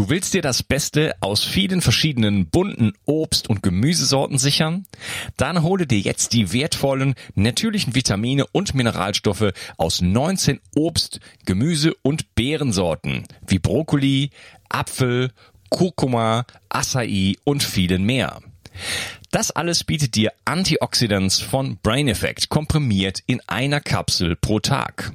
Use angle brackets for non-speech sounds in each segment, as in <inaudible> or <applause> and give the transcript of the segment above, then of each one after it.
Du willst dir das Beste aus vielen verschiedenen bunten Obst- und Gemüsesorten sichern? Dann hole dir jetzt die wertvollen natürlichen Vitamine und Mineralstoffe aus 19 Obst-, Gemüse- und Beerensorten wie Brokkoli, Apfel, Kurkuma, Acai und vielen mehr. Das alles bietet dir Antioxidants von Brain Effect komprimiert in einer Kapsel pro Tag.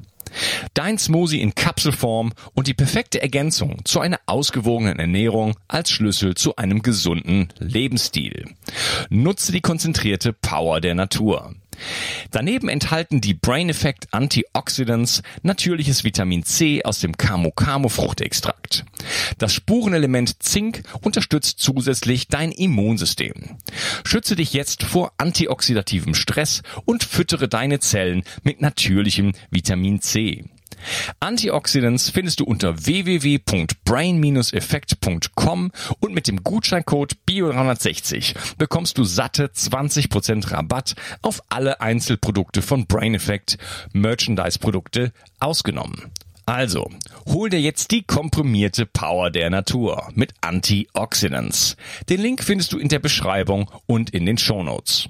Dein Smoothie in Kapselform und die perfekte Ergänzung zu einer ausgewogenen Ernährung als Schlüssel zu einem gesunden Lebensstil. Nutze die konzentrierte Power der Natur. Daneben enthalten die Brain Effect Antioxidants natürliches Vitamin C aus dem Camo Camo Fruchtextrakt. Das Spurenelement Zink unterstützt zusätzlich dein Immunsystem. Schütze dich jetzt vor antioxidativem Stress und füttere deine Zellen mit natürlichem Vitamin C. Antioxidants findest du unter www.brain-effekt.com und mit dem Gutscheincode BIO360 bekommst du satte 20% Rabatt auf alle Einzelprodukte von Brain Effect, Merchandise-Produkte ausgenommen. Also, hol dir jetzt die komprimierte Power der Natur mit Antioxidants. Den Link findest du in der Beschreibung und in den Shownotes.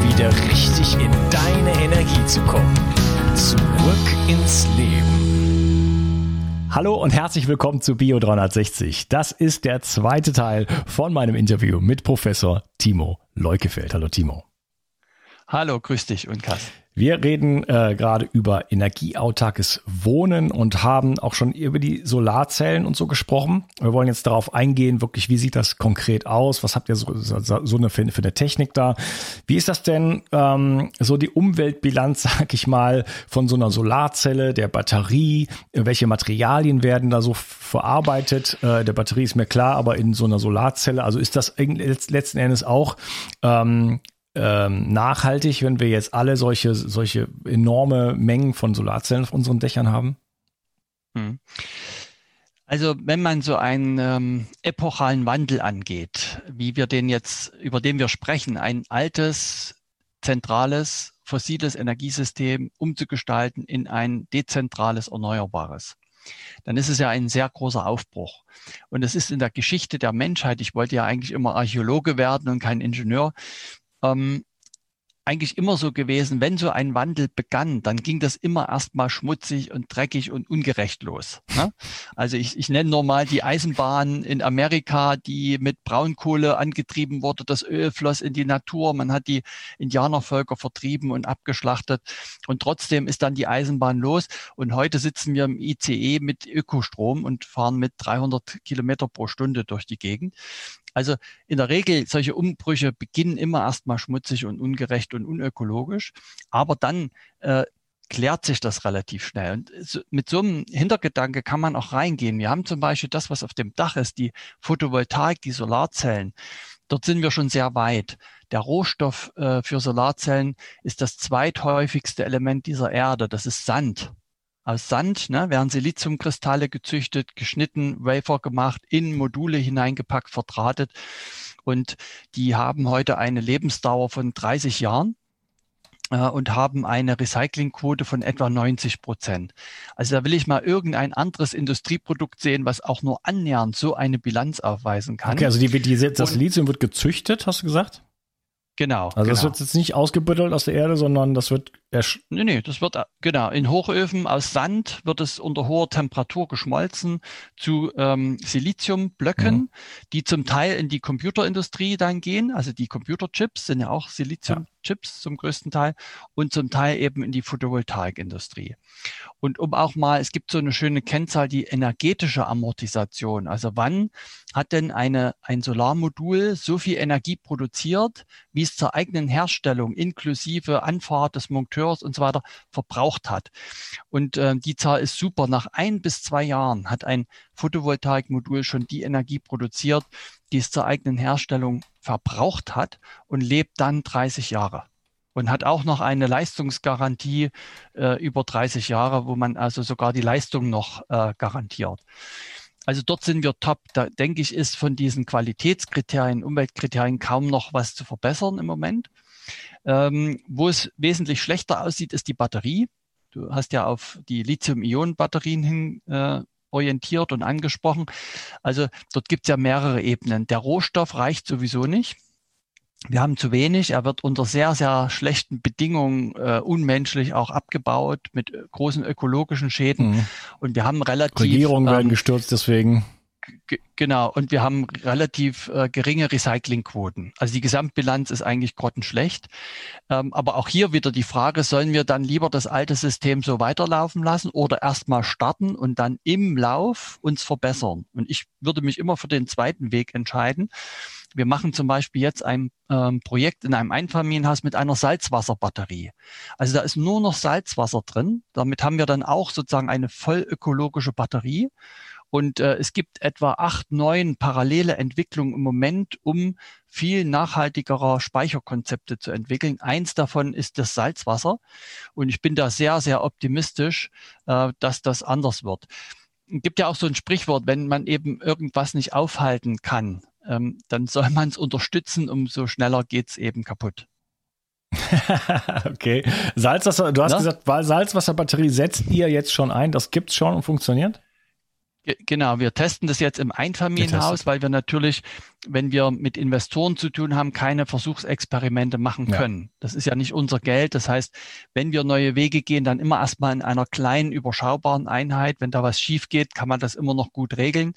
wieder richtig in deine Energie zu kommen. Zurück ins Leben. Hallo und herzlich willkommen zu Bio 360. Das ist der zweite Teil von meinem Interview mit Professor Timo Leukefeld. Hallo Timo. Hallo, grüß dich und Kass. Wir reden äh, gerade über energieautarkes Wohnen und haben auch schon über die Solarzellen und so gesprochen. Wir wollen jetzt darauf eingehen, wirklich, wie sieht das konkret aus? Was habt ihr so, so, so eine, für, für eine Technik da? Wie ist das denn ähm, so die Umweltbilanz, <laughs> sag ich mal, von so einer Solarzelle, der Batterie? Welche Materialien werden da so verarbeitet? Äh, der Batterie ist mir klar, aber in so einer Solarzelle, also ist das letzten Endes auch ähm, ähm, nachhaltig, wenn wir jetzt alle solche, solche enorme Mengen von Solarzellen auf unseren Dächern haben? Hm. Also wenn man so einen ähm, epochalen Wandel angeht, wie wir den jetzt, über den wir sprechen, ein altes, zentrales, fossiles Energiesystem umzugestalten in ein dezentrales, erneuerbares, dann ist es ja ein sehr großer Aufbruch. Und es ist in der Geschichte der Menschheit, ich wollte ja eigentlich immer Archäologe werden und kein Ingenieur, ähm, eigentlich immer so gewesen, wenn so ein Wandel begann, dann ging das immer erstmal schmutzig und dreckig und ungerecht los. Ne? Also ich, ich nenne nur mal die Eisenbahn in Amerika, die mit Braunkohle angetrieben wurde. Das Öl floss in die Natur. Man hat die Indianervölker vertrieben und abgeschlachtet. Und trotzdem ist dann die Eisenbahn los. Und heute sitzen wir im ICE mit Ökostrom und fahren mit 300 Kilometer pro Stunde durch die Gegend. Also in der Regel, solche Umbrüche beginnen immer erstmal schmutzig und ungerecht und unökologisch, aber dann äh, klärt sich das relativ schnell. Und so, mit so einem Hintergedanke kann man auch reingehen. Wir haben zum Beispiel das, was auf dem Dach ist, die Photovoltaik, die Solarzellen. Dort sind wir schon sehr weit. Der Rohstoff äh, für Solarzellen ist das zweithäufigste Element dieser Erde. Das ist Sand aus Sand ne, werden Siliziumkristalle gezüchtet, geschnitten, Wafer gemacht, in Module hineingepackt, verdrahtet. Und die haben heute eine Lebensdauer von 30 Jahren äh, und haben eine Recyclingquote von etwa 90 Prozent. Also da will ich mal irgendein anderes Industrieprodukt sehen, was auch nur annähernd so eine Bilanz aufweisen kann. Okay, also die, die, das Silizium wird gezüchtet, hast du gesagt? Genau. Also genau. das wird jetzt nicht ausgebuddelt aus der Erde, sondern das wird Nee, nee, das wird, genau, in Hochöfen aus Sand wird es unter hoher Temperatur geschmolzen zu ähm, Siliziumblöcken, mhm. die zum Teil in die Computerindustrie dann gehen. Also die Computerchips sind ja auch Siliziumchips ja. zum größten Teil und zum Teil eben in die Photovoltaikindustrie. Und um auch mal, es gibt so eine schöne Kennzahl, die energetische Amortisation. Also wann hat denn eine, ein Solarmodul so viel Energie produziert, wie es zur eigenen Herstellung inklusive Anfahrt des Monteurs und so weiter verbraucht hat. Und äh, die Zahl ist super. Nach ein bis zwei Jahren hat ein Photovoltaikmodul schon die Energie produziert, die es zur eigenen Herstellung verbraucht hat und lebt dann 30 Jahre und hat auch noch eine Leistungsgarantie äh, über 30 Jahre, wo man also sogar die Leistung noch äh, garantiert. Also dort sind wir top. Da denke ich, ist von diesen Qualitätskriterien, Umweltkriterien kaum noch was zu verbessern im Moment. Ähm, wo es wesentlich schlechter aussieht, ist die Batterie. Du hast ja auf die Lithium-Ionen-Batterien hin äh, orientiert und angesprochen. Also dort gibt es ja mehrere Ebenen. Der Rohstoff reicht sowieso nicht. Wir haben zu wenig. Er wird unter sehr, sehr schlechten Bedingungen äh, unmenschlich auch abgebaut mit äh, großen ökologischen Schäden. Mhm. Und wir haben relativ. Regierungen ähm, werden gestürzt deswegen. Genau, und wir haben relativ äh, geringe Recyclingquoten. Also die Gesamtbilanz ist eigentlich grottenschlecht. Ähm, aber auch hier wieder die Frage, sollen wir dann lieber das alte System so weiterlaufen lassen oder erstmal starten und dann im Lauf uns verbessern? Und ich würde mich immer für den zweiten Weg entscheiden. Wir machen zum Beispiel jetzt ein ähm, Projekt in einem Einfamilienhaus mit einer Salzwasserbatterie. Also da ist nur noch Salzwasser drin. Damit haben wir dann auch sozusagen eine voll ökologische Batterie. Und äh, es gibt etwa acht, neun parallele Entwicklungen im Moment, um viel nachhaltigerer Speicherkonzepte zu entwickeln. Eins davon ist das Salzwasser. Und ich bin da sehr, sehr optimistisch, äh, dass das anders wird. Es gibt ja auch so ein Sprichwort, wenn man eben irgendwas nicht aufhalten kann, ähm, dann soll <laughs> man es unterstützen, umso schneller geht's eben kaputt. <laughs> okay. Salzwasser, du hast Na? gesagt, Salzwasserbatterie setzt ihr jetzt schon ein, das gibt's schon und funktioniert? Genau, wir testen das jetzt im Einfamilienhaus, weil wir natürlich, wenn wir mit Investoren zu tun haben, keine Versuchsexperimente machen können. Ja. Das ist ja nicht unser Geld. Das heißt, wenn wir neue Wege gehen, dann immer erstmal in einer kleinen, überschaubaren Einheit. Wenn da was schief geht, kann man das immer noch gut regeln.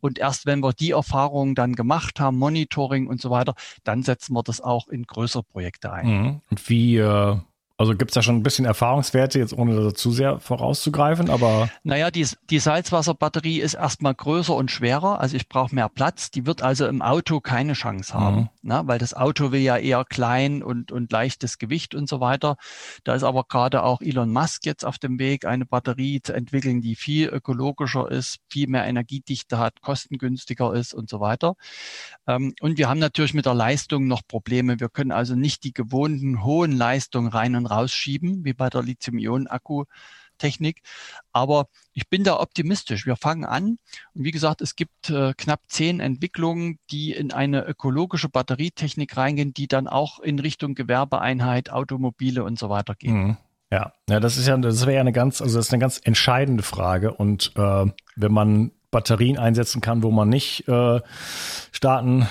Und erst wenn wir die Erfahrungen dann gemacht haben, Monitoring und so weiter, dann setzen wir das auch in größere Projekte ein. Mhm. Und wie äh also gibt es da schon ein bisschen Erfahrungswerte, jetzt ohne zu sehr vorauszugreifen, aber. Naja, die, die Salzwasserbatterie ist erstmal größer und schwerer, also ich brauche mehr Platz. Die wird also im Auto keine Chance haben, mhm. ne? weil das Auto will ja eher klein und, und leichtes Gewicht und so weiter. Da ist aber gerade auch Elon Musk jetzt auf dem Weg, eine Batterie zu entwickeln, die viel ökologischer ist, viel mehr Energiedichte hat, kostengünstiger ist und so weiter. Ähm, und wir haben natürlich mit der Leistung noch Probleme. Wir können also nicht die gewohnten hohen Leistungen rein und rausschieben, wie bei der Lithium-Ionen-Akku-Technik. Aber ich bin da optimistisch. Wir fangen an. Und wie gesagt, es gibt äh, knapp zehn Entwicklungen, die in eine ökologische Batterietechnik reingehen, die dann auch in Richtung Gewerbeeinheit, Automobile und so weiter gehen. Mhm. Ja, ja, das ist ja, das wäre ja eine ganz, also das ist eine ganz entscheidende Frage. Und äh, wenn man Batterien einsetzen kann, wo man nicht äh, Staaten,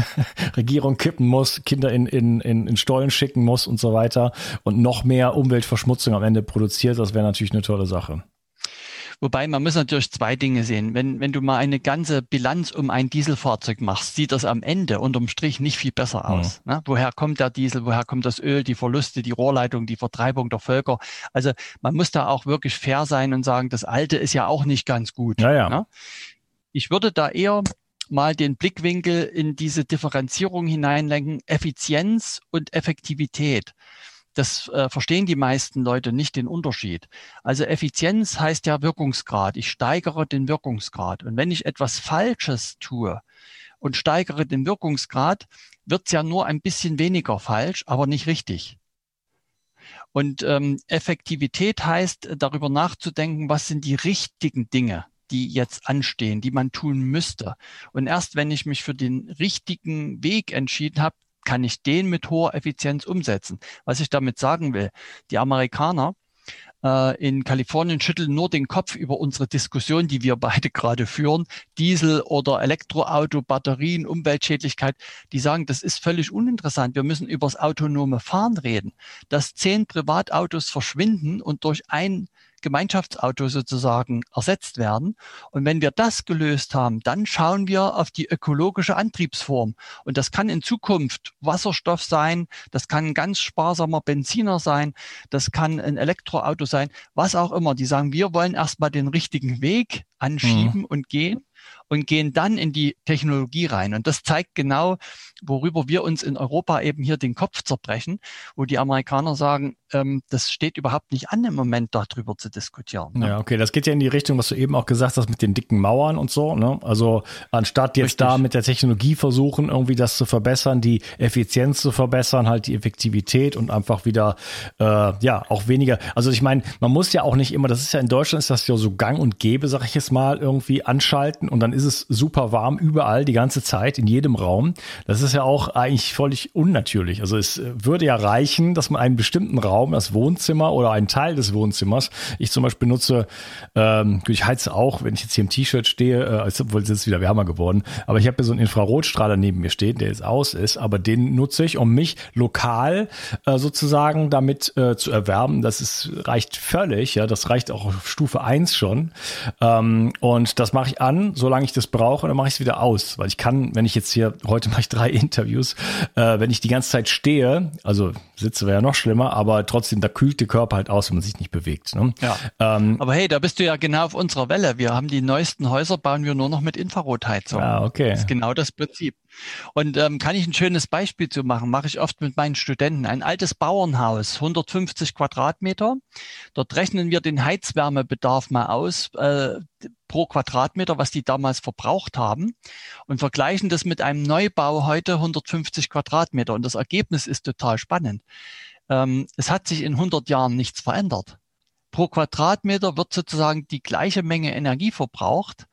<laughs> Regierung kippen muss, Kinder in, in, in, in Stollen schicken muss und so weiter und noch mehr Umweltverschmutzung am Ende produziert, das wäre natürlich eine tolle Sache. Wobei man muss natürlich zwei Dinge sehen. Wenn, wenn du mal eine ganze Bilanz um ein Dieselfahrzeug machst, sieht das am Ende unterm Strich nicht viel besser aus. Mhm. Ne? Woher kommt der Diesel? Woher kommt das Öl, die Verluste, die Rohrleitung, die Vertreibung der Völker? Also man muss da auch wirklich fair sein und sagen, das Alte ist ja auch nicht ganz gut. Ja, ja. Ne? Ich würde da eher mal den Blickwinkel in diese Differenzierung hineinlenken, Effizienz und Effektivität das äh, verstehen die meisten Leute nicht den Unterschied. Also Effizienz heißt ja Wirkungsgrad. Ich steigere den Wirkungsgrad. Und wenn ich etwas Falsches tue und steigere den Wirkungsgrad, wird's ja nur ein bisschen weniger falsch, aber nicht richtig. Und ähm, Effektivität heißt, darüber nachzudenken, was sind die richtigen Dinge, die jetzt anstehen, die man tun müsste. Und erst wenn ich mich für den richtigen Weg entschieden habe, kann ich den mit hoher Effizienz umsetzen. Was ich damit sagen will, die Amerikaner äh, in Kalifornien schütteln nur den Kopf über unsere Diskussion, die wir beide <laughs> gerade führen, Diesel oder Elektroauto, Batterien, Umweltschädlichkeit. Die sagen, das ist völlig uninteressant. Wir müssen über das autonome Fahren reden. Dass zehn Privatautos verschwinden und durch ein Gemeinschaftsauto sozusagen ersetzt werden. Und wenn wir das gelöst haben, dann schauen wir auf die ökologische Antriebsform. Und das kann in Zukunft Wasserstoff sein, das kann ein ganz sparsamer Benziner sein, das kann ein Elektroauto sein, was auch immer. Die sagen, wir wollen erstmal den richtigen Weg anschieben mhm. und gehen. Und gehen dann in die Technologie rein. Und das zeigt genau, worüber wir uns in Europa eben hier den Kopf zerbrechen, wo die Amerikaner sagen, ähm, das steht überhaupt nicht an im Moment darüber zu diskutieren. Ne? Ja, okay, das geht ja in die Richtung, was du eben auch gesagt hast mit den dicken Mauern und so. Ne? Also anstatt jetzt Richtig. da mit der Technologie versuchen, irgendwie das zu verbessern, die Effizienz zu verbessern, halt die Effektivität und einfach wieder äh, ja auch weniger. Also ich meine, man muss ja auch nicht immer, das ist ja in Deutschland ist das ja so Gang und Gäbe, sag ich jetzt mal, irgendwie anschalten und dann ist es super warm überall die ganze Zeit in jedem Raum. Das ist ja auch eigentlich völlig unnatürlich. Also es würde ja reichen, dass man einen bestimmten Raum, das Wohnzimmer oder einen Teil des Wohnzimmers, ich zum Beispiel nutze, ähm, ich heize auch, wenn ich jetzt hier im T-Shirt stehe, äh, obwohl es ist wieder wärmer geworden, aber ich habe hier so einen Infrarotstrahler neben mir stehen, der jetzt aus ist, aber den nutze ich, um mich lokal äh, sozusagen damit äh, zu erwärmen. Das ist, reicht völlig, ja, das reicht auch auf Stufe 1 schon. Ähm, und das mache ich an, solange ich das brauche, dann mache ich es wieder aus. Weil ich kann, wenn ich jetzt hier, heute mache ich drei <laughs> Interviews, äh, wenn ich die ganze Zeit stehe, also sitze wäre ja noch schlimmer, aber trotzdem, da kühlt der Körper halt aus, wenn man sich nicht bewegt. Ne? Ja. Ähm, aber hey, da bist du ja genau auf unserer Welle. Wir haben die neuesten Häuser, bauen wir nur noch mit Infrarotheizung. Ah, okay. Das ist genau das Prinzip. Und ähm, kann ich ein schönes Beispiel zu machen, mache ich oft mit meinen Studenten. Ein altes Bauernhaus, 150 Quadratmeter. Dort rechnen wir den Heizwärmebedarf mal aus äh, pro Quadratmeter, was die damals verbraucht haben und vergleichen das mit einem Neubau heute 150 Quadratmeter. Und das Ergebnis ist total spannend. Ähm, es hat sich in 100 Jahren nichts verändert. Pro Quadratmeter wird sozusagen die gleiche Menge Energie verbraucht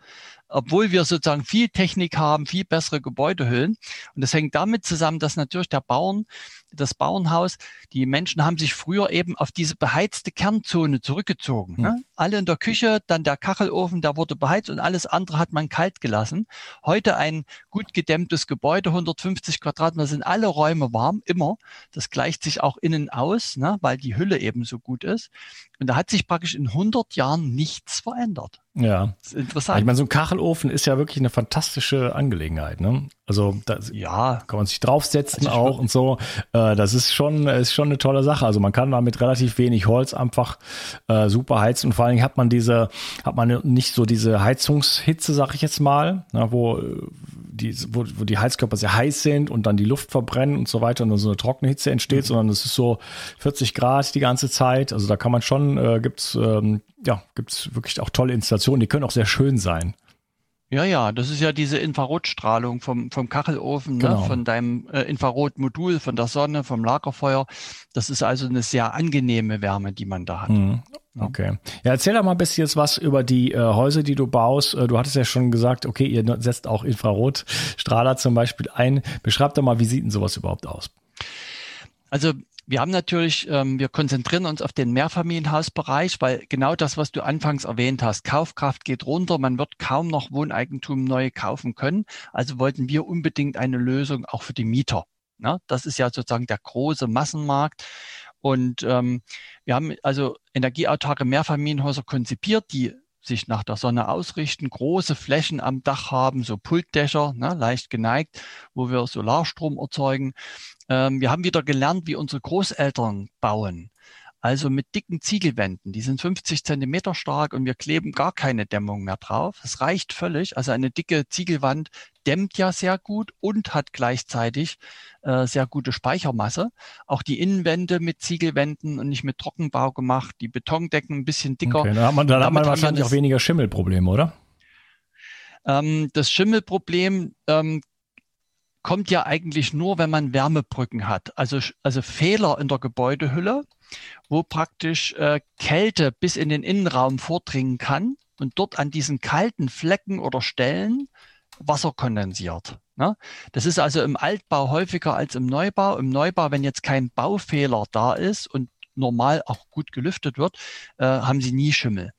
obwohl wir sozusagen viel Technik haben, viel bessere Gebäudehüllen. Und das hängt damit zusammen, dass natürlich der Bauern, das Bauernhaus, die Menschen haben sich früher eben auf diese beheizte Kernzone zurückgezogen. Mhm. Ne? Alle in der Küche, dann der Kachelofen, der wurde beheizt und alles andere hat man kalt gelassen. Heute ein gut gedämmtes Gebäude, 150 Quadratmeter, sind alle Räume warm, immer. Das gleicht sich auch innen aus, ne? weil die Hülle eben so gut ist. Und da hat sich praktisch in 100 Jahren nichts verändert. Ja. Das ist interessant. Ich meine, so ein Kachelofen ist ja wirklich eine fantastische Angelegenheit. Ne? Also da ja. kann man sich draufsetzen also auch und so. Äh, das ist schon, ist schon eine tolle Sache. Also man kann da mit relativ wenig Holz einfach äh, super heizen. Und vor allen Dingen hat man diese, hat man nicht so diese Heizungshitze, sag ich jetzt mal, na, ne, wo die, wo, wo die Heizkörper sehr heiß sind und dann die Luft verbrennen und so weiter und dann so eine trockene Hitze entsteht, mhm. sondern es ist so 40 Grad die ganze Zeit. Also da kann man schon, äh, gibt's ähm, ja, gibt's wirklich auch tolle Installationen, die können auch sehr schön sein. Ja, ja, das ist ja diese Infrarotstrahlung vom, vom Kachelofen, ne, genau. ne, von deinem äh, Infrarotmodul, von der Sonne, vom Lagerfeuer. Das ist also eine sehr angenehme Wärme, die man da hat. Mhm. Okay. Ja, erzähl doch mal ein bisschen jetzt was über die äh, Häuser, die du baust. Äh, du hattest ja schon gesagt, okay, ihr setzt auch Infrarotstrahler zum Beispiel ein. Beschreib doch mal, wie sieht denn sowas überhaupt aus? Also wir haben natürlich, ähm, wir konzentrieren uns auf den Mehrfamilienhausbereich, weil genau das, was du anfangs erwähnt hast, Kaufkraft geht runter, man wird kaum noch Wohneigentum neu kaufen können. Also wollten wir unbedingt eine Lösung auch für die Mieter. Ja, das ist ja sozusagen der große Massenmarkt. Und ähm, wir haben also energieautarke Mehrfamilienhäuser konzipiert, die sich nach der Sonne ausrichten, große Flächen am Dach haben, so Pultdächer, ne, leicht geneigt, wo wir Solarstrom erzeugen. Ähm, wir haben wieder gelernt, wie unsere Großeltern bauen. Also mit dicken Ziegelwänden. Die sind 50 Zentimeter stark und wir kleben gar keine Dämmung mehr drauf. Es reicht völlig. Also eine dicke Ziegelwand dämmt ja sehr gut und hat gleichzeitig äh, sehr gute Speichermasse. Auch die Innenwände mit Ziegelwänden und nicht mit Trockenbau gemacht. Die Betondecken ein bisschen dicker. Okay, dann hat man, dann hat man wahrscheinlich auch weniger Schimmelprobleme, oder? Ähm, das Schimmelproblem ähm, kommt ja eigentlich nur, wenn man Wärmebrücken hat. Also, also Fehler in der Gebäudehülle, wo praktisch äh, Kälte bis in den Innenraum vordringen kann und dort an diesen kalten Flecken oder Stellen Wasser kondensiert. Ne? Das ist also im Altbau häufiger als im Neubau. Im Neubau, wenn jetzt kein Baufehler da ist und normal auch gut gelüftet wird, äh, haben sie nie Schimmel.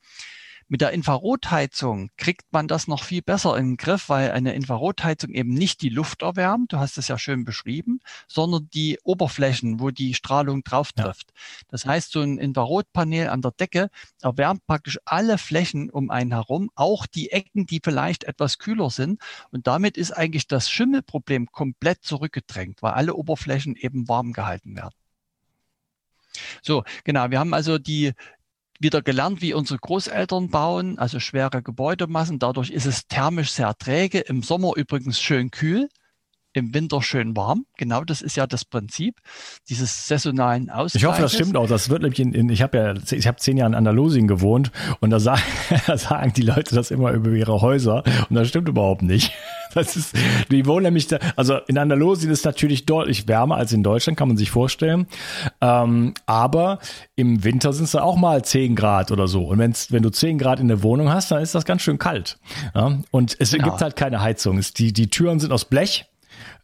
Mit der Infrarotheizung kriegt man das noch viel besser in den Griff, weil eine Infrarotheizung eben nicht die Luft erwärmt, du hast es ja schön beschrieben, sondern die Oberflächen, wo die Strahlung drauf trifft. Ja. Das heißt, so ein Infrarotpanel an der Decke erwärmt praktisch alle Flächen um einen herum, auch die Ecken, die vielleicht etwas kühler sind. Und damit ist eigentlich das Schimmelproblem komplett zurückgedrängt, weil alle Oberflächen eben warm gehalten werden. So, genau. Wir haben also die, wieder gelernt, wie unsere Großeltern bauen, also schwere Gebäudemassen. Dadurch ist es thermisch sehr träge, im Sommer übrigens schön kühl im Winter schön warm. Genau das ist ja das Prinzip dieses saisonalen Ausgleichs. Ich hoffe, das stimmt auch. Das wird nämlich in, in ich habe ja ich habe zehn Jahre in Andalusien gewohnt und da sagen, <laughs> da sagen die Leute das immer über ihre Häuser und das stimmt überhaupt nicht. <laughs> Das ist, die wohnen nämlich da, also in Andalusien ist natürlich deutlich wärmer als in Deutschland, kann man sich vorstellen. Ähm, aber im Winter sind es da auch mal zehn Grad oder so. Und wenn's, wenn du zehn Grad in der Wohnung hast, dann ist das ganz schön kalt. Ja? Und es genau. gibt halt keine Heizung. Es, die, die Türen sind aus Blech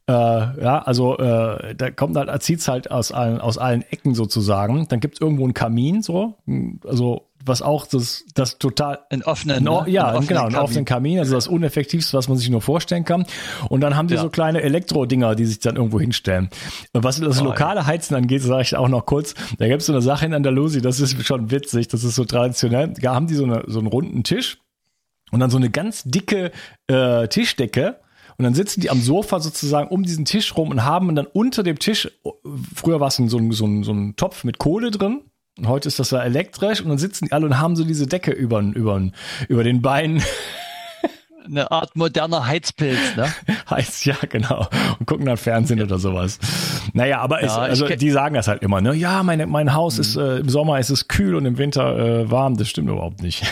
äh, ja, also äh, da kommt halt, zieht's halt aus allen, aus allen Ecken sozusagen. Dann gibt's irgendwo einen Kamin, so, also was auch das, das total ein offenen, no, ja, einen offenen genau, einen offenen Kamin, also das uneffektivste, was man sich nur vorstellen kann. Und dann haben die ja. so kleine Elektro-Dinger, die sich dann irgendwo hinstellen. Was das lokale Heizen angeht, sage ich auch noch kurz. Da gibt's so eine Sache in Andalusien, das ist schon witzig, das ist so traditionell. Da haben die so, eine, so einen runden Tisch und dann so eine ganz dicke äh, Tischdecke und dann sitzen die am Sofa sozusagen um diesen Tisch rum und haben dann unter dem Tisch, früher war es so ein, so, ein, so ein Topf mit Kohle drin, und heute ist das ja elektrisch und dann sitzen die alle und haben so diese Decke über, über, über den Beinen. <laughs> Eine Art moderner Heizpilz, ne? <laughs> Heiz, ja, genau. Und gucken dann Fernsehen ja. oder sowas. Naja, aber ja, es, also die sagen das halt immer, ne? Ja, meine, mein Haus mhm. ist, äh, im Sommer ist es kühl und im Winter äh, warm. Das stimmt überhaupt nicht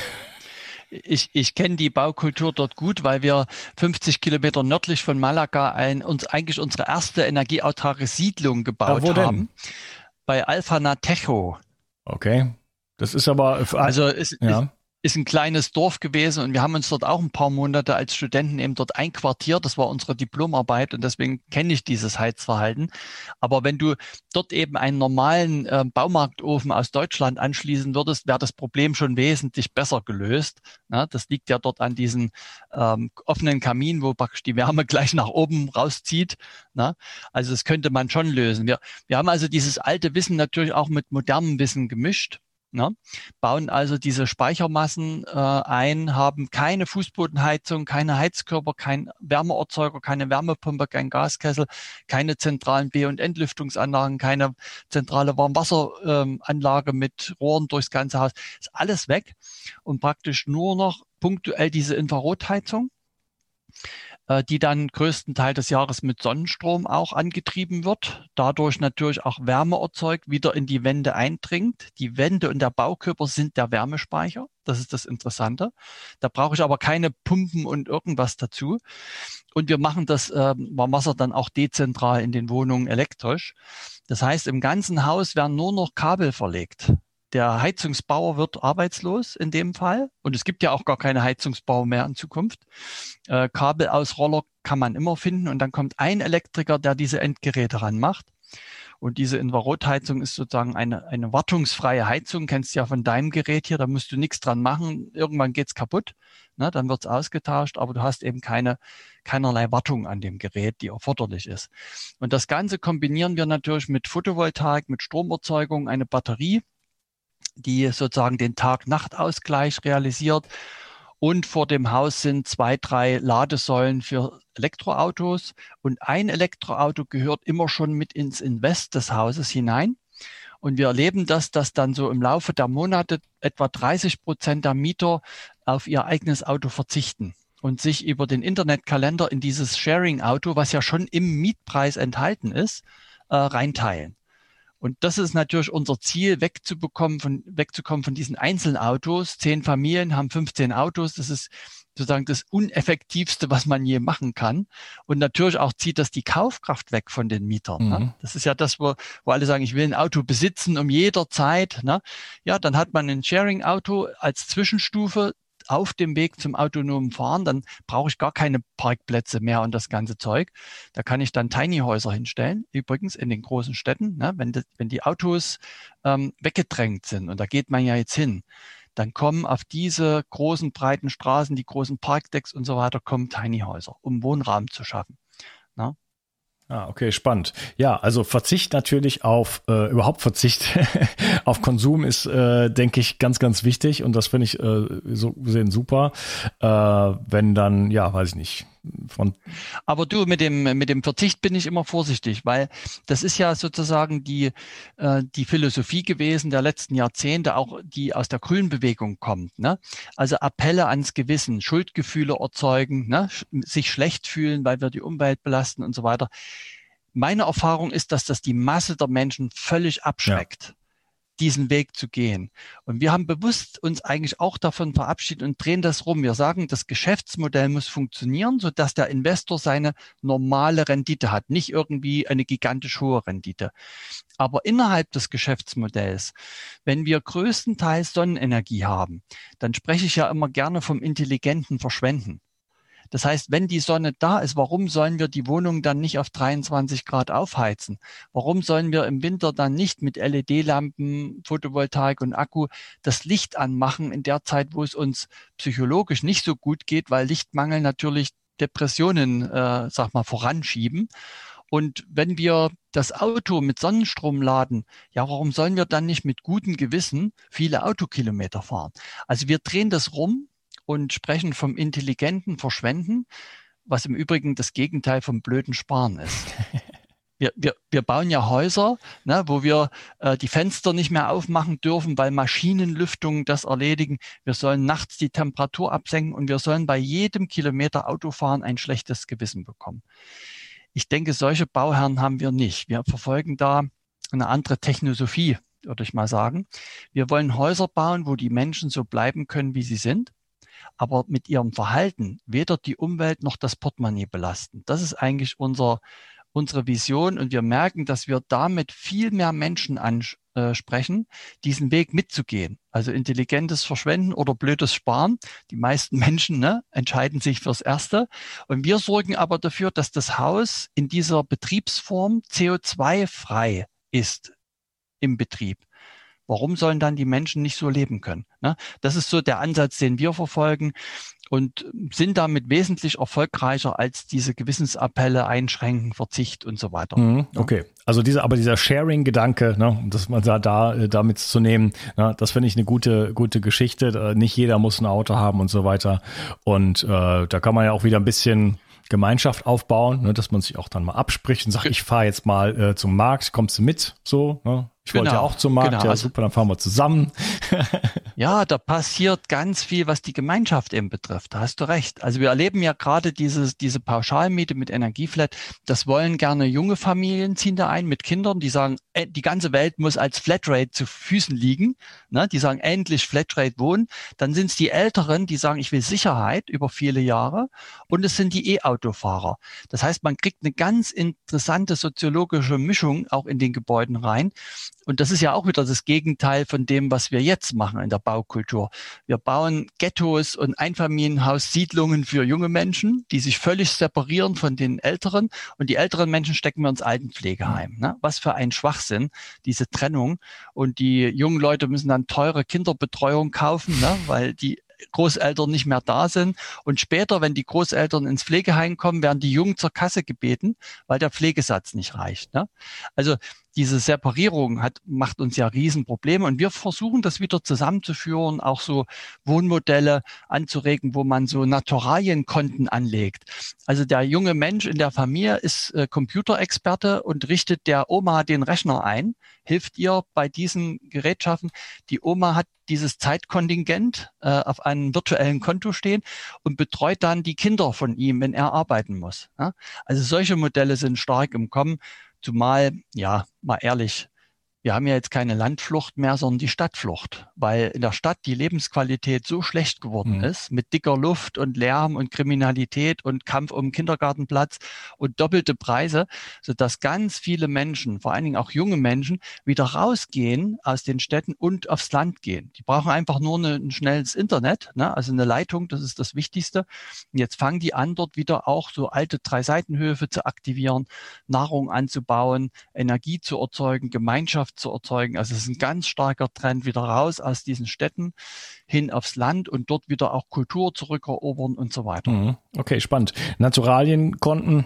ich, ich kenne die Baukultur dort gut, weil wir 50 Kilometer nördlich von Malaga ein, uns eigentlich unsere erste energieautarke Siedlung gebaut ja, haben. Bei Alfa Natejo. Okay. Das ist aber. Also es, ja ist ein kleines Dorf gewesen und wir haben uns dort auch ein paar Monate als Studenten eben dort einquartiert. Das war unsere Diplomarbeit und deswegen kenne ich dieses Heizverhalten. Aber wenn du dort eben einen normalen äh, Baumarktofen aus Deutschland anschließen würdest, wäre das Problem schon wesentlich besser gelöst. Na, das liegt ja dort an diesen ähm, offenen Kamin, wo praktisch die Wärme <laughs> gleich nach oben rauszieht. Na? Also das könnte man schon lösen. Wir, wir haben also dieses alte Wissen natürlich auch mit modernem Wissen gemischt. Ne? Bauen also diese Speichermassen äh, ein, haben keine Fußbodenheizung, keine Heizkörper, kein Wärmeerzeuger, keine Wärmepumpe, kein Gaskessel, keine zentralen B- und Entlüftungsanlagen, keine zentrale Warmwasseranlage ähm, mit Rohren durchs ganze Haus. Ist alles weg und praktisch nur noch punktuell diese Infrarotheizung die dann größten Teil des Jahres mit Sonnenstrom auch angetrieben wird, dadurch natürlich auch Wärme erzeugt, wieder in die Wände eindringt. Die Wände und der Baukörper sind der Wärmespeicher. Das ist das Interessante. Da brauche ich aber keine Pumpen und irgendwas dazu. Und wir machen das äh, Warmwasser dann auch dezentral in den Wohnungen elektrisch. Das heißt, im ganzen Haus werden nur noch Kabel verlegt der Heizungsbauer wird arbeitslos in dem Fall. Und es gibt ja auch gar keine Heizungsbauer mehr in Zukunft. Äh, Kabelausroller kann man immer finden und dann kommt ein Elektriker, der diese Endgeräte ranmacht. Und diese Infrarotheizung ist sozusagen eine, eine wartungsfreie Heizung. Kennst du ja von deinem Gerät hier, da musst du nichts dran machen. Irgendwann geht's kaputt, ne, dann wird's ausgetauscht, aber du hast eben keine, keinerlei Wartung an dem Gerät, die erforderlich ist. Und das Ganze kombinieren wir natürlich mit Photovoltaik, mit Stromerzeugung, eine Batterie, die sozusagen den Tag-Nacht-Ausgleich realisiert. Und vor dem Haus sind zwei, drei Ladesäulen für Elektroautos. Und ein Elektroauto gehört immer schon mit ins Invest des Hauses hinein. Und wir erleben das, dass dann so im Laufe der Monate etwa 30 Prozent der Mieter auf ihr eigenes Auto verzichten und sich über den Internetkalender in dieses Sharing-Auto, was ja schon im Mietpreis enthalten ist, äh, reinteilen. Und das ist natürlich unser Ziel, wegzubekommen von, wegzukommen von diesen einzelnen Autos. Zehn Familien haben 15 Autos. Das ist sozusagen das uneffektivste, was man je machen kann. Und natürlich auch zieht das die Kaufkraft weg von den Mietern. Ne? Mhm. Ne? Das ist ja das, wo, wo alle sagen, ich will ein Auto besitzen um jederzeit. Ne? Ja, dann hat man ein Sharing-Auto als Zwischenstufe auf dem Weg zum autonomen Fahren, dann brauche ich gar keine Parkplätze mehr und das ganze Zeug. Da kann ich dann Tiny Häuser hinstellen. Übrigens in den großen Städten, ne, wenn, die, wenn die Autos ähm, weggedrängt sind, und da geht man ja jetzt hin, dann kommen auf diese großen breiten Straßen, die großen Parkdecks und so weiter, kommen Tiny Häuser, um Wohnraum zu schaffen. Ah, okay, spannend. Ja, also Verzicht natürlich auf, äh, überhaupt Verzicht <laughs> auf Konsum ist, äh, denke ich, ganz, ganz wichtig und das finde ich äh, so gesehen super. Äh, wenn dann, ja, weiß ich nicht, von Aber du, mit dem, mit dem Verzicht bin ich immer vorsichtig, weil das ist ja sozusagen die, äh, die Philosophie gewesen der letzten Jahrzehnte, auch die aus der grünen Bewegung kommt. Ne? Also Appelle ans Gewissen, Schuldgefühle erzeugen, ne? sich schlecht fühlen, weil wir die Umwelt belasten und so weiter. Meine Erfahrung ist, dass das die Masse der Menschen völlig abschreckt. Ja diesen Weg zu gehen. Und wir haben bewusst uns eigentlich auch davon verabschiedet und drehen das rum. Wir sagen, das Geschäftsmodell muss funktionieren, sodass der Investor seine normale Rendite hat, nicht irgendwie eine gigantisch hohe Rendite. Aber innerhalb des Geschäftsmodells, wenn wir größtenteils Sonnenenergie haben, dann spreche ich ja immer gerne vom intelligenten Verschwenden. Das heißt, wenn die Sonne da ist, warum sollen wir die Wohnung dann nicht auf 23 Grad aufheizen? Warum sollen wir im Winter dann nicht mit LED-Lampen, Photovoltaik und Akku das Licht anmachen in der Zeit, wo es uns psychologisch nicht so gut geht, weil Lichtmangel natürlich Depressionen, äh, sag mal, voranschieben. Und wenn wir das Auto mit Sonnenstrom laden, ja, warum sollen wir dann nicht mit gutem Gewissen viele Autokilometer fahren? Also wir drehen das rum und sprechen vom intelligenten Verschwenden, was im Übrigen das Gegenteil vom blöden Sparen ist. <laughs> Wir, wir, wir bauen ja Häuser, ne, wo wir äh, die Fenster nicht mehr aufmachen dürfen, weil Maschinenlüftungen das erledigen. Wir sollen nachts die Temperatur absenken und wir sollen bei jedem Kilometer Autofahren ein schlechtes Gewissen bekommen. Ich denke, solche Bauherren haben wir nicht. Wir verfolgen da eine andere Technosophie, würde ich mal sagen. Wir wollen Häuser bauen, wo die Menschen so bleiben können, wie sie sind aber mit ihrem Verhalten weder die Umwelt noch das Portemonnaie belasten. Das ist eigentlich unser, unsere Vision und wir merken, dass wir damit viel mehr Menschen ansprechen, diesen Weg mitzugehen. Also intelligentes Verschwenden oder blödes Sparen. Die meisten <laughs> Menschen ne, entscheiden sich fürs Erste. Und wir sorgen aber dafür, dass das Haus in dieser Betriebsform CO2-frei ist im Betrieb. Warum sollen dann die Menschen nicht so leben können? Ne? Das ist so der Ansatz, den wir verfolgen und sind damit wesentlich erfolgreicher als diese Gewissensappelle, Einschränken, Verzicht und so weiter. Mhm, okay, also dieser, aber dieser Sharing-Gedanke, ne, dass man da, da äh, damit zu nehmen, ne, das finde ich eine gute, gute Geschichte. Nicht jeder muss ein Auto haben und so weiter. Und äh, da kann man ja auch wieder ein bisschen Gemeinschaft aufbauen, ne, dass man sich auch dann mal abspricht und sagt, ich fahre jetzt mal äh, zum Markt, kommst du mit? So, ne? Ich genau, wollte ja genau. auch zum Markt, genau. ja also super, dann fahren wir zusammen. <laughs> ja, da passiert ganz viel, was die Gemeinschaft eben betrifft. Da hast du recht. Also wir erleben ja gerade dieses, diese Pauschalmiete mit Energieflat. Das wollen gerne junge Familien ziehen da ein mit Kindern, die sagen, äh, die ganze Welt muss als Flatrate zu Füßen liegen. Ne? Die sagen, endlich Flatrate wohnen. Dann sind es die Älteren, die sagen, ich will Sicherheit über viele Jahre. Und es sind die E-Autofahrer. Das heißt, man kriegt eine ganz interessante soziologische Mischung auch in den Gebäuden rein. Und das ist ja auch wieder das Gegenteil von dem, was wir jetzt machen in der Baukultur. Wir bauen Ghettos und Einfamilienhaussiedlungen für junge Menschen, die sich völlig separieren von den Älteren. Und die älteren Menschen stecken wir ins Altenpflegeheim. Ne? Was für ein Schwachsinn, diese Trennung. Und die jungen Leute müssen dann teure Kinderbetreuung kaufen, ne? weil die Großeltern nicht mehr da sind. Und später, wenn die Großeltern ins Pflegeheim kommen, werden die Jungen zur Kasse gebeten, weil der Pflegesatz nicht reicht. Ne? Also diese Separierung hat, macht uns ja Riesenprobleme und wir versuchen das wieder zusammenzuführen, auch so Wohnmodelle anzuregen, wo man so Naturalienkonten anlegt. Also der junge Mensch in der Familie ist äh, Computerexperte und richtet der Oma den Rechner ein, hilft ihr bei diesen Gerätschaften. Die Oma hat dieses Zeitkontingent äh, auf einem virtuellen Konto stehen und betreut dann die Kinder von ihm, wenn er arbeiten muss. Ja? Also solche Modelle sind stark im Kommen. Zumal, ja, mal ehrlich, wir haben ja jetzt keine Landflucht mehr, sondern die Stadtflucht, weil in der Stadt die Lebensqualität so schlecht geworden mhm. ist, mit dicker Luft und Lärm und Kriminalität und Kampf um Kindergartenplatz und doppelte Preise, sodass ganz viele Menschen, vor allen Dingen auch junge Menschen, wieder rausgehen aus den Städten und aufs Land gehen. Die brauchen einfach nur eine, ein schnelles Internet, ne? also eine Leitung, das ist das Wichtigste. Und jetzt fangen die an, dort wieder auch so alte Drei-Seitenhöfe zu aktivieren, Nahrung anzubauen, Energie zu erzeugen, Gemeinschaft zu erzeugen. Also es ist ein ganz starker Trend wieder raus aus diesen Städten hin aufs Land und dort wieder auch Kultur zurückerobern und so weiter. Mhm. Okay, spannend. Naturalienkonten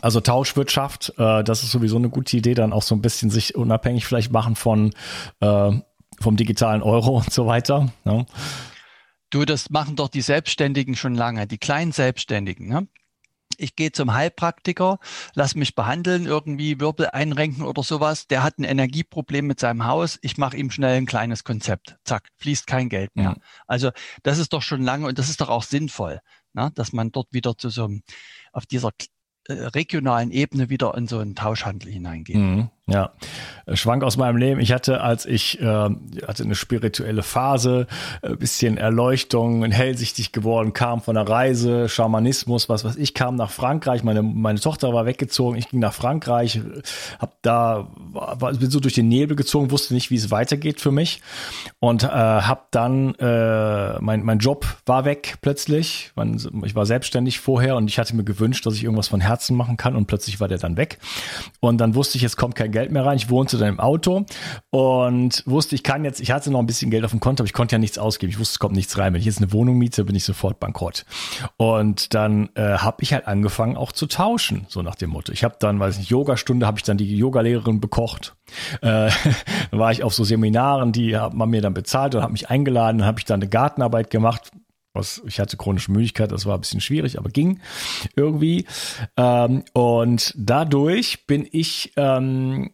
Also Tauschwirtschaft, äh, das ist sowieso eine gute Idee, dann auch so ein bisschen sich unabhängig vielleicht machen von äh, vom digitalen Euro und so weiter. Ne? Du, das machen doch die Selbstständigen schon lange, die kleinen Selbstständigen. Ne? Ich gehe zum Heilpraktiker, lass mich behandeln, irgendwie Wirbel einrenken oder sowas. Der hat ein Energieproblem mit seinem Haus. Ich mache ihm schnell ein kleines Konzept. Zack, fließt kein Geld mehr. Ja. Also das ist doch schon lange und das ist doch auch sinnvoll, ne? dass man dort wieder zu so einem, auf dieser äh, regionalen Ebene wieder in so einen Tauschhandel hineingeht. Mhm. Ja, Schwank aus meinem Leben. Ich hatte, als ich äh, hatte eine spirituelle Phase, ein äh, bisschen Erleuchtung, hellsichtig geworden, kam von der Reise, Schamanismus, was was ich kam nach Frankreich. Meine meine Tochter war weggezogen, ich ging nach Frankreich, hab da war, bin so durch den Nebel gezogen, wusste nicht, wie es weitergeht für mich und äh, hab dann äh, mein mein Job war weg plötzlich. Ich war selbstständig vorher und ich hatte mir gewünscht, dass ich irgendwas von Herzen machen kann und plötzlich war der dann weg und dann wusste ich, es kommt kein Geld mehr rein. Ich wohnte dann im Auto und wusste, ich kann jetzt, ich hatte noch ein bisschen Geld auf dem Konto, aber ich konnte ja nichts ausgeben. Ich wusste, es kommt nichts rein. Wenn ich jetzt eine Wohnung miete, bin ich sofort bankrott. Und dann äh, habe ich halt angefangen auch zu tauschen, so nach dem Motto. Ich habe dann, weiß nicht, Yogastunde, habe ich dann die Yogalehrerin bekocht. Äh, <laughs> dann war ich auf so Seminaren, die hat man mir dann bezahlt und hat mich eingeladen. Dann habe ich dann eine Gartenarbeit gemacht was ich hatte chronische Müdigkeit, das war ein bisschen schwierig, aber ging irgendwie. Ähm, und dadurch bin ich ähm,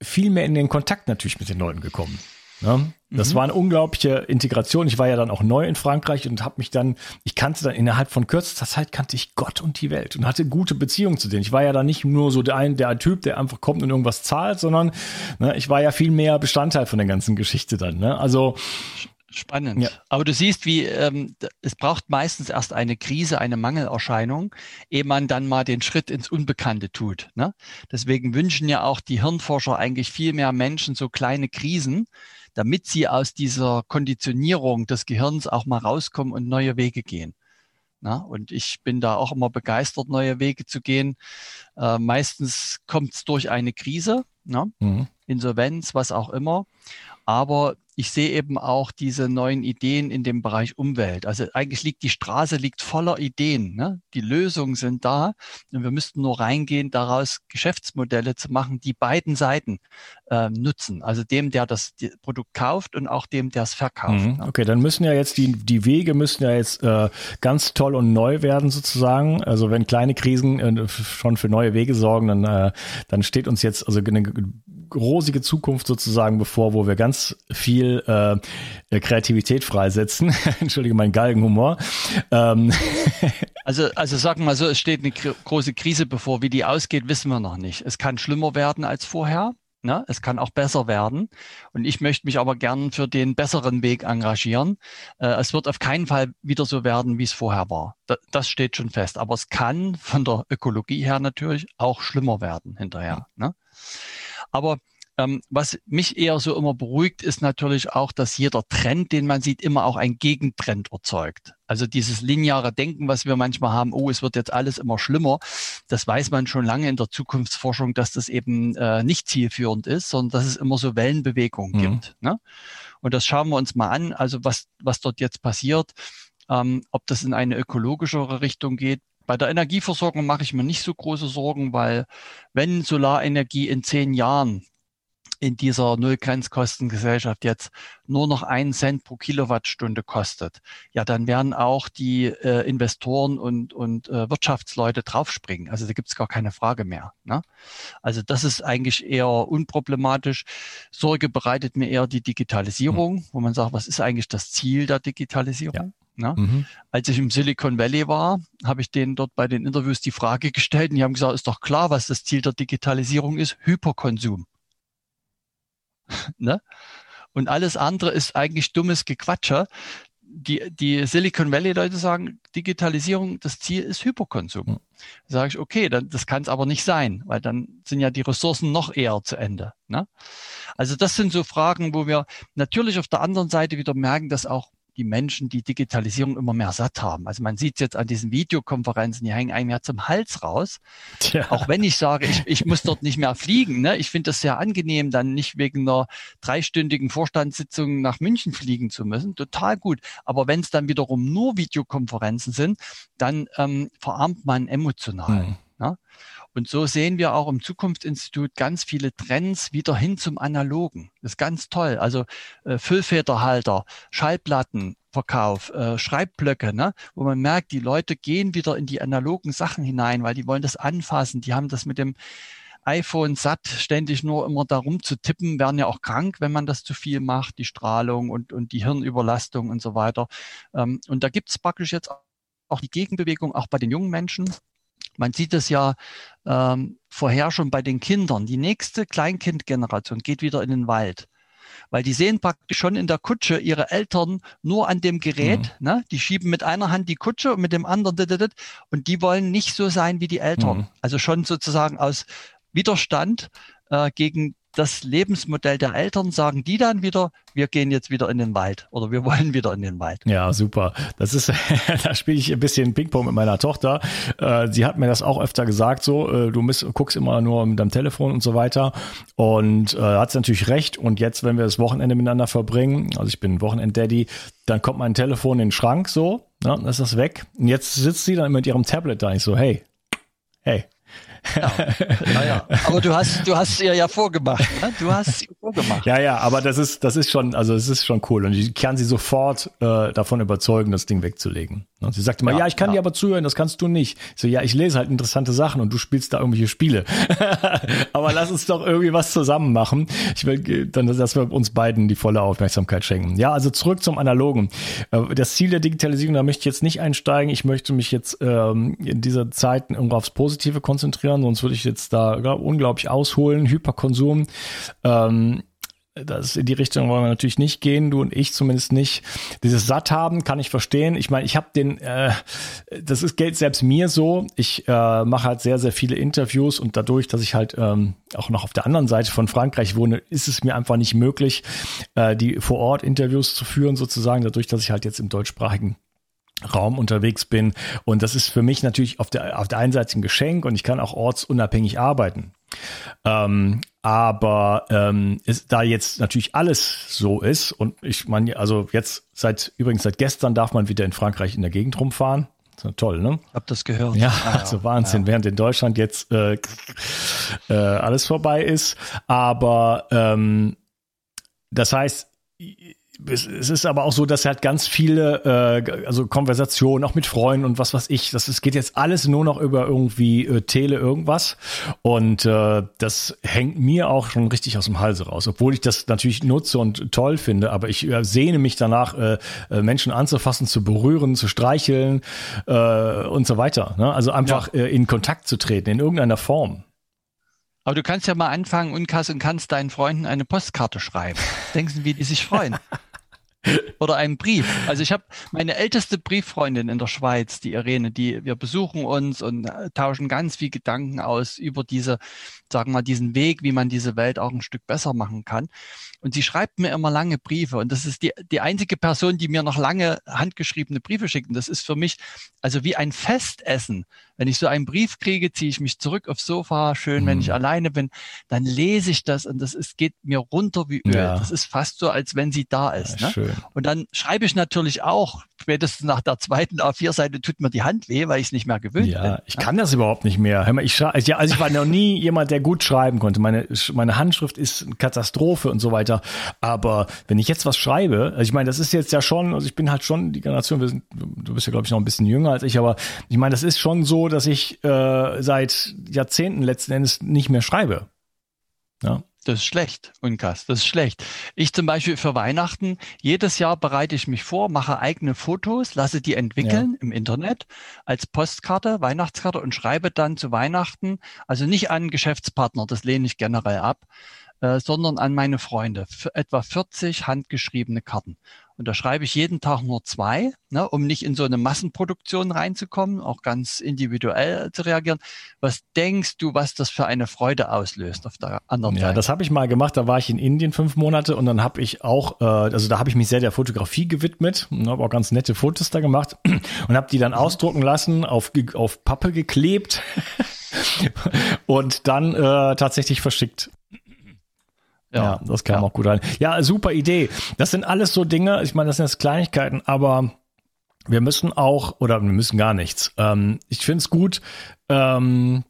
viel mehr in den Kontakt natürlich mit den Leuten gekommen. Ne? Das mhm. war eine unglaubliche Integration. Ich war ja dann auch neu in Frankreich und habe mich dann, ich kannte dann innerhalb von kürzester Zeit kannte ich Gott und die Welt und hatte gute Beziehungen zu denen. Ich war ja dann nicht nur so der, ein, der Typ, der einfach kommt und irgendwas zahlt, sondern ne, ich war ja viel mehr Bestandteil von der ganzen Geschichte dann. Ne? Also Spannend. Ja. Aber du siehst, wie ähm, es braucht meistens erst eine Krise, eine Mangelerscheinung, ehe man dann mal den Schritt ins Unbekannte tut. Ne? Deswegen wünschen ja auch die Hirnforscher eigentlich viel mehr Menschen so kleine Krisen, damit sie aus dieser Konditionierung des Gehirns auch mal rauskommen und neue Wege gehen. Na, und ich bin da auch immer begeistert, neue Wege zu gehen. Äh, meistens kommt es durch eine Krise, ne? mhm. Insolvenz, was auch immer. Aber ich sehe eben auch diese neuen Ideen in dem Bereich Umwelt. Also eigentlich liegt die Straße liegt voller Ideen. Ne? Die Lösungen sind da und wir müssten nur reingehen, daraus Geschäftsmodelle zu machen, die beiden Seiten äh, nutzen. Also dem, der das Produkt kauft und auch dem, der es verkauft. Mhm. Ne? Okay, dann müssen ja jetzt die, die Wege müssen ja jetzt äh, ganz toll und neu werden sozusagen. Also wenn kleine Krisen äh, schon für neue Wege sorgen, dann, äh, dann steht uns jetzt also eine rosige Zukunft sozusagen bevor, wo wir ganz viel äh, Kreativität freisetzen. <laughs> Entschuldige meinen Galgenhumor. Ähm. <laughs> Also, also sagen wir mal so, es steht eine große Krise bevor. Wie die ausgeht, wissen wir noch nicht. Es kann schlimmer werden als vorher. Ne? Es kann auch besser werden. Und ich möchte mich aber gern für den besseren Weg engagieren. Äh, es wird auf keinen Fall wieder so werden, wie es vorher war. Da, das steht schon fest. Aber es kann von der Ökologie her natürlich auch schlimmer werden hinterher. Ne? Aber ähm, was mich eher so immer beruhigt, ist natürlich auch, dass jeder Trend, den man sieht, immer auch ein Gegentrend erzeugt. Also dieses lineare Denken, was wir manchmal haben, oh, es wird jetzt alles immer schlimmer, das weiß man schon lange in der Zukunftsforschung, dass das eben äh, nicht zielführend ist, sondern dass es immer so Wellenbewegungen mhm. gibt. Ne? Und das schauen wir uns mal an, also was, was dort jetzt passiert, ähm, ob das in eine ökologischere Richtung geht, bei der Energieversorgung mache ich mir nicht so große Sorgen, weil wenn Solarenergie in zehn Jahren in dieser Nullgrenzkostengesellschaft jetzt nur noch einen Cent pro Kilowattstunde kostet, ja, dann werden auch die äh, Investoren und, und äh, Wirtschaftsleute draufspringen. Also da gibt es gar keine Frage mehr. Ne? Also das ist eigentlich eher unproblematisch. Sorge bereitet mir eher die Digitalisierung, mhm. wo man sagt, was ist eigentlich das Ziel der Digitalisierung? Ja. Ne? Mhm. Als ich im Silicon Valley war, habe ich denen dort bei den Interviews die Frage gestellt und die haben gesagt, ist doch klar, was das Ziel der Digitalisierung ist, Hyperkonsum. <laughs> ne? Und alles andere ist eigentlich dummes Gequatscher. Die, die Silicon Valley-Leute sagen, Digitalisierung, das Ziel ist Hyperkonsum. Mhm. Da sage ich, okay, dann, das kann es aber nicht sein, weil dann sind ja die Ressourcen noch eher zu Ende. Ne? Also das sind so Fragen, wo wir natürlich auf der anderen Seite wieder merken, dass auch die Menschen die Digitalisierung immer mehr satt haben. Also man sieht es jetzt an diesen Videokonferenzen, die hängen einem ja zum Hals raus. Tja. Auch wenn ich sage, ich, ich muss dort nicht mehr fliegen. Ne? Ich finde das sehr angenehm, dann nicht wegen einer dreistündigen Vorstandssitzung nach München fliegen zu müssen. Total gut. Aber wenn es dann wiederum nur Videokonferenzen sind, dann ähm, verarmt man emotional. Mhm. Ja? Und so sehen wir auch im Zukunftsinstitut ganz viele Trends wieder hin zum Analogen. Das ist ganz toll. Also äh, Füllfederhalter, Schallplattenverkauf, äh, Schreibblöcke, ne? wo man merkt, die Leute gehen wieder in die analogen Sachen hinein, weil die wollen das anfassen. Die haben das mit dem iPhone satt, ständig nur immer darum zu tippen, werden ja auch krank, wenn man das zu viel macht, die Strahlung und, und die Hirnüberlastung und so weiter. Ähm, und da gibt es praktisch jetzt auch die Gegenbewegung, auch bei den jungen Menschen. Man sieht es ja ähm, vorher schon bei den Kindern. Die nächste Kleinkindgeneration geht wieder in den Wald. Weil die sehen praktisch schon in der Kutsche ihre Eltern nur an dem Gerät. Mhm. Ne? Die schieben mit einer Hand die Kutsche und mit dem anderen und die wollen nicht so sein wie die Eltern. Mhm. Also schon sozusagen aus Widerstand äh, gegen das Lebensmodell der Eltern sagen die dann wieder, wir gehen jetzt wieder in den Wald oder wir wollen wieder in den Wald. Ja, super. Das ist, <laughs> da spiele ich ein bisschen Ping-Pong mit meiner Tochter. Äh, sie hat mir das auch öfter gesagt, so, äh, du miss, guckst immer nur mit deinem Telefon und so weiter. Und äh, hat sie natürlich recht. Und jetzt, wenn wir das Wochenende miteinander verbringen, also ich bin Wochenend-Daddy, dann kommt mein Telefon in den Schrank so, ne, dann ist das weg. Und jetzt sitzt sie dann mit ihrem Tablet da. Ich so, hey, hey, ja. ja, Aber du hast, du hast ihr ja vorgemacht. Ne? Du hast sie vorgemacht. Ja, ja, aber das ist, das ist schon, also es ist schon cool. Und ich kann sie sofort äh, davon überzeugen, das Ding wegzulegen. Und sie sagte mal, ja, ja ich kann ja. dir aber zuhören, das kannst du nicht. Ich so, ja, ich lese halt interessante Sachen und du spielst da irgendwelche Spiele. <laughs> aber lass uns doch irgendwie was zusammen machen. Ich will dann, dass wir uns beiden die volle Aufmerksamkeit schenken. Ja, also zurück zum Analogen. Äh, das Ziel der Digitalisierung, da möchte ich jetzt nicht einsteigen. Ich möchte mich jetzt ähm, in dieser Zeit irgendwo aufs Positive konzentrieren, sonst würde ich jetzt da ja, unglaublich ausholen. Hyperkonsum. Ähm, das in die Richtung wollen wir natürlich nicht gehen, du und ich zumindest nicht. Dieses Satt haben kann ich verstehen. Ich meine, ich habe den, äh, das ist Geld selbst mir so. Ich äh, mache halt sehr, sehr viele Interviews und dadurch, dass ich halt ähm, auch noch auf der anderen Seite von Frankreich wohne, ist es mir einfach nicht möglich, äh, die vor Ort Interviews zu führen, sozusagen, dadurch, dass ich halt jetzt im deutschsprachigen Raum unterwegs bin. Und das ist für mich natürlich auf der, auf der einen Seite ein Geschenk und ich kann auch ortsunabhängig arbeiten. Ähm, aber ähm, ist, da jetzt natürlich alles so ist und ich meine, also jetzt seit übrigens seit gestern darf man wieder in Frankreich in der Gegend rumfahren. So, toll, ne? Hab das gehört. Ja, ah, <laughs> also Wahnsinn, ja. während in Deutschland jetzt äh, äh, alles vorbei ist. Aber ähm, das heißt, es, ist aber auch so, dass halt ganz viele, äh, also Konversationen, auch mit Freunden und was weiß ich, das es geht jetzt alles nur noch über irgendwie äh, Tele irgendwas und äh, das hängt mir auch schon richtig aus dem Halse raus, obwohl ich das natürlich nutze und toll finde, aber ich äh, sehne mich danach, äh, äh Menschen anzufassen, zu berühren, zu streicheln äh, und so weiter. Ne? Also einfach ja. äh, in Kontakt zu treten in irgendeiner Form. Aber du kannst ja mal anfangen, Unkas, und kannst deinen Freunden eine Postkarte schreiben. Denken Sie, wie die sich freuen. <laughs> Oder einen Brief. Also ich habe meine älteste Brieffreundin in der Schweiz, die Irene, die wir besuchen uns und äh, tauschen ganz viel Gedanken aus über diese, sagen wir mal, diesen Weg, wie man diese Welt auch ein Stück besser machen kann. Und sie schreibt mir immer lange Briefe. Und das ist die, die einzige Person, die mir noch lange handgeschriebene Briefe schickt. Und das ist für mich also wie ein Festessen. Wenn ich so einen Brief kriege, ziehe ich mich zurück aufs Sofa, schön, mhm. wenn ich mhm. alleine bin, dann lese ich das und das ist, geht mir runter wie Öl. Ja. Das ist fast so, als wenn sie da ist. Ja, ne? Und dann schreibe ich natürlich auch, spätestens nach der zweiten A4-Seite tut mir die Hand weh, weil ich es nicht mehr gewöhnt ja, bin. Ja, ich kann das überhaupt nicht mehr. Hör mal, ich, also ich war noch nie jemand, der gut schreiben konnte. Meine, meine Handschrift ist eine Katastrophe und so weiter. Aber wenn ich jetzt was schreibe, also ich meine, das ist jetzt ja schon, also ich bin halt schon die Generation, wir sind, du bist ja, glaube ich, noch ein bisschen jünger als ich, aber ich meine, das ist schon so, dass ich äh, seit Jahrzehnten letzten Endes nicht mehr schreibe. Ja. Das ist schlecht, Unkas, das ist schlecht. Ich zum Beispiel für Weihnachten, jedes Jahr bereite ich mich vor, mache eigene Fotos, lasse die entwickeln ja. im Internet als Postkarte, Weihnachtskarte und schreibe dann zu Weihnachten, also nicht an Geschäftspartner, das lehne ich generell ab, äh, sondern an meine Freunde. Für etwa 40 handgeschriebene Karten. Und da schreibe ich jeden Tag nur zwei, ne, um nicht in so eine Massenproduktion reinzukommen, auch ganz individuell zu reagieren. Was denkst du, was das für eine Freude auslöst auf der anderen ja, Seite? Ja, das habe ich mal gemacht. Da war ich in Indien fünf Monate und dann habe ich auch, äh, also da habe ich mich sehr der Fotografie gewidmet und habe auch ganz nette Fotos da gemacht <clears throat> und habe die dann mhm. ausdrucken lassen, auf, auf Pappe geklebt <laughs> und dann äh, tatsächlich verschickt. Ja, ja das kam ja. auch gut rein. Ja, super Idee. Das sind alles so Dinge, ich meine, das sind jetzt Kleinigkeiten, aber wir müssen auch, oder wir müssen gar nichts. Ähm, ich finde es gut, ähm,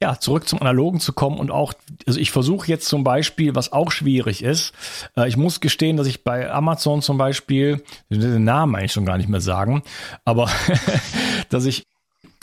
ja, zurück zum Analogen zu kommen und auch, also ich versuche jetzt zum Beispiel, was auch schwierig ist, äh, ich muss gestehen, dass ich bei Amazon zum Beispiel, den Namen eigentlich schon gar nicht mehr sagen, aber <laughs> dass ich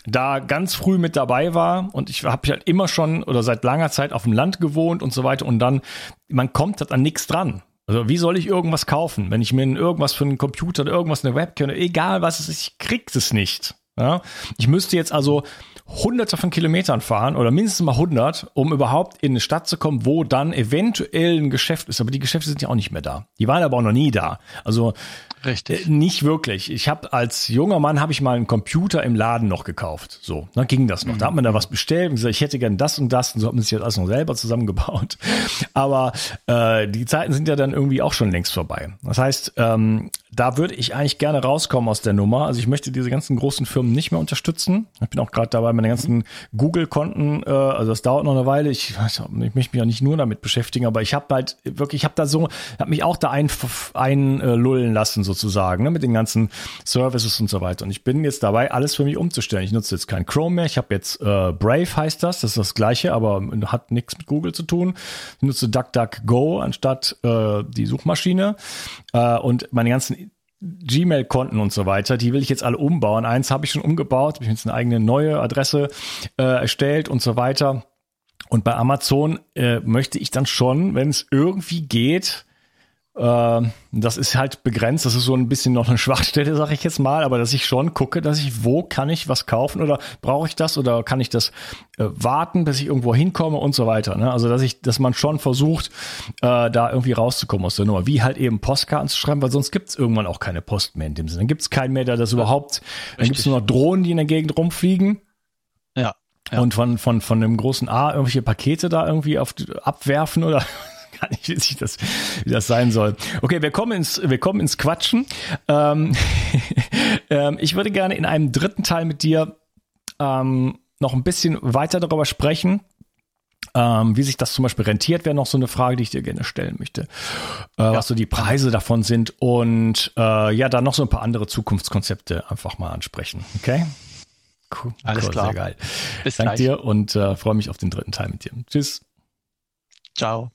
da ganz früh mit dabei war und ich habe halt immer schon oder seit langer Zeit auf dem Land gewohnt und so weiter und dann, man kommt halt an nichts dran. Also wie soll ich irgendwas kaufen, wenn ich mir irgendwas für einen Computer oder irgendwas eine Webcam, egal was es ist, ich krieg es nicht. Ja? Ich müsste jetzt also hunderte von Kilometern fahren oder mindestens mal 100, um überhaupt in eine Stadt zu kommen, wo dann eventuell ein Geschäft ist. Aber die Geschäfte sind ja auch nicht mehr da. Die waren aber auch noch nie da. Also Richtig. Äh, nicht wirklich. Ich habe als junger Mann habe ich mal einen Computer im Laden noch gekauft. So, dann ging das noch. Da hat man da was bestellt und gesagt, ich hätte gern das und das und so hat man sich das alles noch selber zusammengebaut. <laughs> Aber äh, die Zeiten sind ja dann irgendwie auch schon längst vorbei. Das heißt, ähm, da würde ich eigentlich gerne rauskommen aus der Nummer. Also ich möchte diese ganzen großen Firmen nicht mehr unterstützen. Ich bin auch gerade dabei, meine ganzen Google-Konten, äh, also das dauert noch eine Weile. Ich, ich möchte mich ja nicht nur damit beschäftigen, aber ich habe halt wirklich, ich habe da so, habe mich auch da einlullen ein, äh, lassen sozusagen, ne, mit den ganzen Services und so weiter. Und ich bin jetzt dabei, alles für mich umzustellen. Ich nutze jetzt kein Chrome mehr. Ich habe jetzt äh, Brave heißt das, das ist das gleiche, aber hat nichts mit Google zu tun. Ich nutze DuckDuckGo anstatt äh, die Suchmaschine. Äh, und meine ganzen Gmail-Konten und so weiter, die will ich jetzt alle umbauen. Eins habe ich schon umgebaut, habe ich jetzt eine eigene neue Adresse äh, erstellt und so weiter. Und bei Amazon äh, möchte ich dann schon, wenn es irgendwie geht, das ist halt begrenzt. Das ist so ein bisschen noch eine <laughs> Schwachstelle, sage ich jetzt mal, aber dass ich schon gucke, dass ich, wo kann ich was kaufen oder brauche ich das oder kann ich das äh, warten, bis ich irgendwo hinkomme und so weiter. Ne? Also dass ich, dass man schon versucht, äh, da irgendwie rauszukommen aus der Nummer. Wie halt eben Postkarten zu schreiben, weil sonst gibt es irgendwann auch keine Post mehr in dem Sinne. Dann gibt es keinen mehr, der das überhaupt. Richtig. Dann gibt es nur noch Drohnen, die in der Gegend rumfliegen. Ja. Ja. Und von, von, von dem großen A irgendwelche Pakete da irgendwie auf, abwerfen oder gar nicht, wie sich das, wie das sein soll. Okay, wir kommen ins, wir kommen ins Quatschen. Ähm, <laughs> ähm, ich würde gerne in einem dritten Teil mit dir ähm, noch ein bisschen weiter darüber sprechen. Ähm, wie sich das zum Beispiel rentiert, wäre noch so eine Frage, die ich dir gerne stellen möchte. Äh, ja. Was so die Preise davon sind und äh, ja, dann noch so ein paar andere Zukunftskonzepte einfach mal ansprechen. Okay? Cool. Alles cool, klar. Sehr geil. Bis Dank gleich. dir und äh, freue mich auf den dritten Teil mit dir. Tschüss. Ciao.